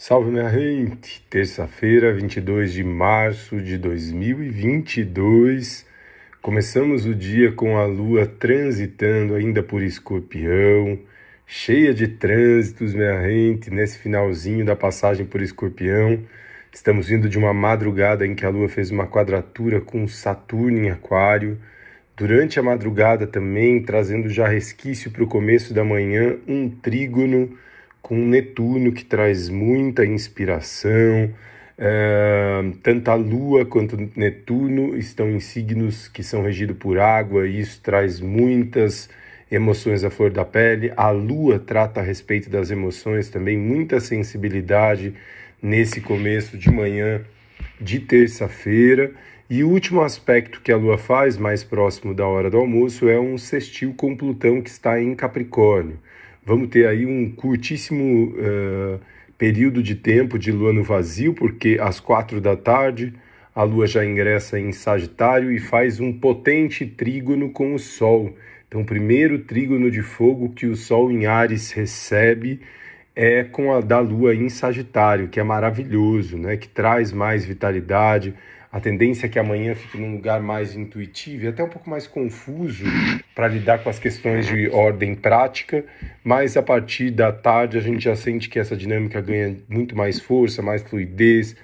Salve minha gente! Terça-feira, 22 de março de 2022. Começamos o dia com a lua transitando ainda por Escorpião, cheia de trânsitos, minha gente, nesse finalzinho da passagem por Escorpião. Estamos vindo de uma madrugada em que a lua fez uma quadratura com Saturno em Aquário. Durante a madrugada também, trazendo já resquício para o começo da manhã, um trígono com Netuno, que traz muita inspiração. É, tanto a Lua quanto Netuno estão em signos que são regidos por água, e isso traz muitas emoções à flor da pele. A Lua trata a respeito das emoções também, muita sensibilidade nesse começo de manhã de terça-feira. E o último aspecto que a Lua faz, mais próximo da hora do almoço, é um sextil com Plutão que está em Capricórnio. Vamos ter aí um curtíssimo uh, período de tempo de lua no vazio, porque às quatro da tarde a lua já ingressa em Sagitário e faz um potente trígono com o Sol. Então, primeiro trígono de fogo que o Sol em Ares recebe é com a da lua em Sagitário, que é maravilhoso, né? que traz mais vitalidade, a tendência é que amanhã fique num lugar mais intuitivo e até um pouco mais confuso para lidar com as questões de ordem prática, mas a partir da tarde a gente já sente que essa dinâmica ganha muito mais força, mais fluidez,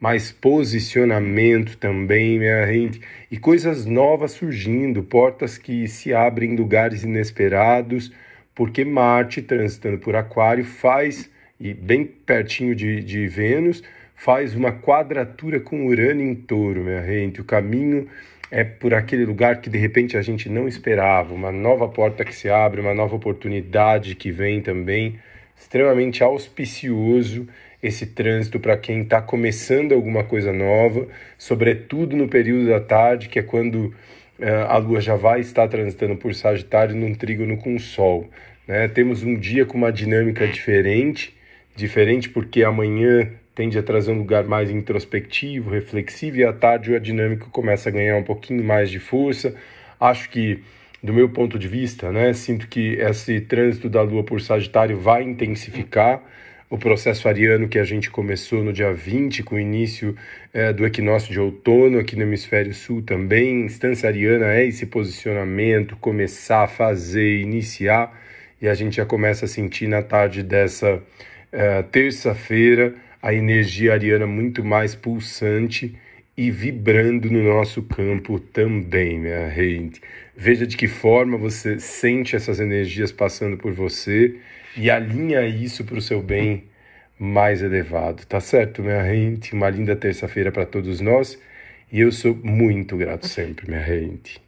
mais posicionamento também, minha gente, e coisas novas surgindo, portas que se abrem em lugares inesperados, porque Marte, transitando por Aquário, faz, e bem pertinho de, de Vênus, faz uma quadratura com Urano em touro, minha gente. O caminho é por aquele lugar que de repente a gente não esperava, uma nova porta que se abre, uma nova oportunidade que vem também. Extremamente auspicioso esse trânsito para quem está começando alguma coisa nova, sobretudo no período da tarde, que é quando a Lua já vai estar transitando por Sagitário num trígono com o Sol. Né? Temos um dia com uma dinâmica diferente, diferente porque amanhã tende a trazer um lugar mais introspectivo, reflexivo, e à tarde o dinâmico começa a ganhar um pouquinho mais de força. Acho que, do meu ponto de vista, né, sinto que esse trânsito da Lua por Sagitário vai intensificar o processo ariano que a gente começou no dia 20, com o início é, do equinócio de outono aqui no hemisfério sul também. Instância ariana é esse posicionamento, começar fazer, iniciar, e a gente já começa a sentir na tarde dessa é, terça-feira a energia ariana muito mais pulsante e vibrando no nosso campo também, minha gente. Veja de que forma você sente essas energias passando por você e alinha isso para o seu bem mais elevado. Tá certo, minha gente? Uma linda terça-feira para todos nós e eu sou muito grato sempre, minha gente.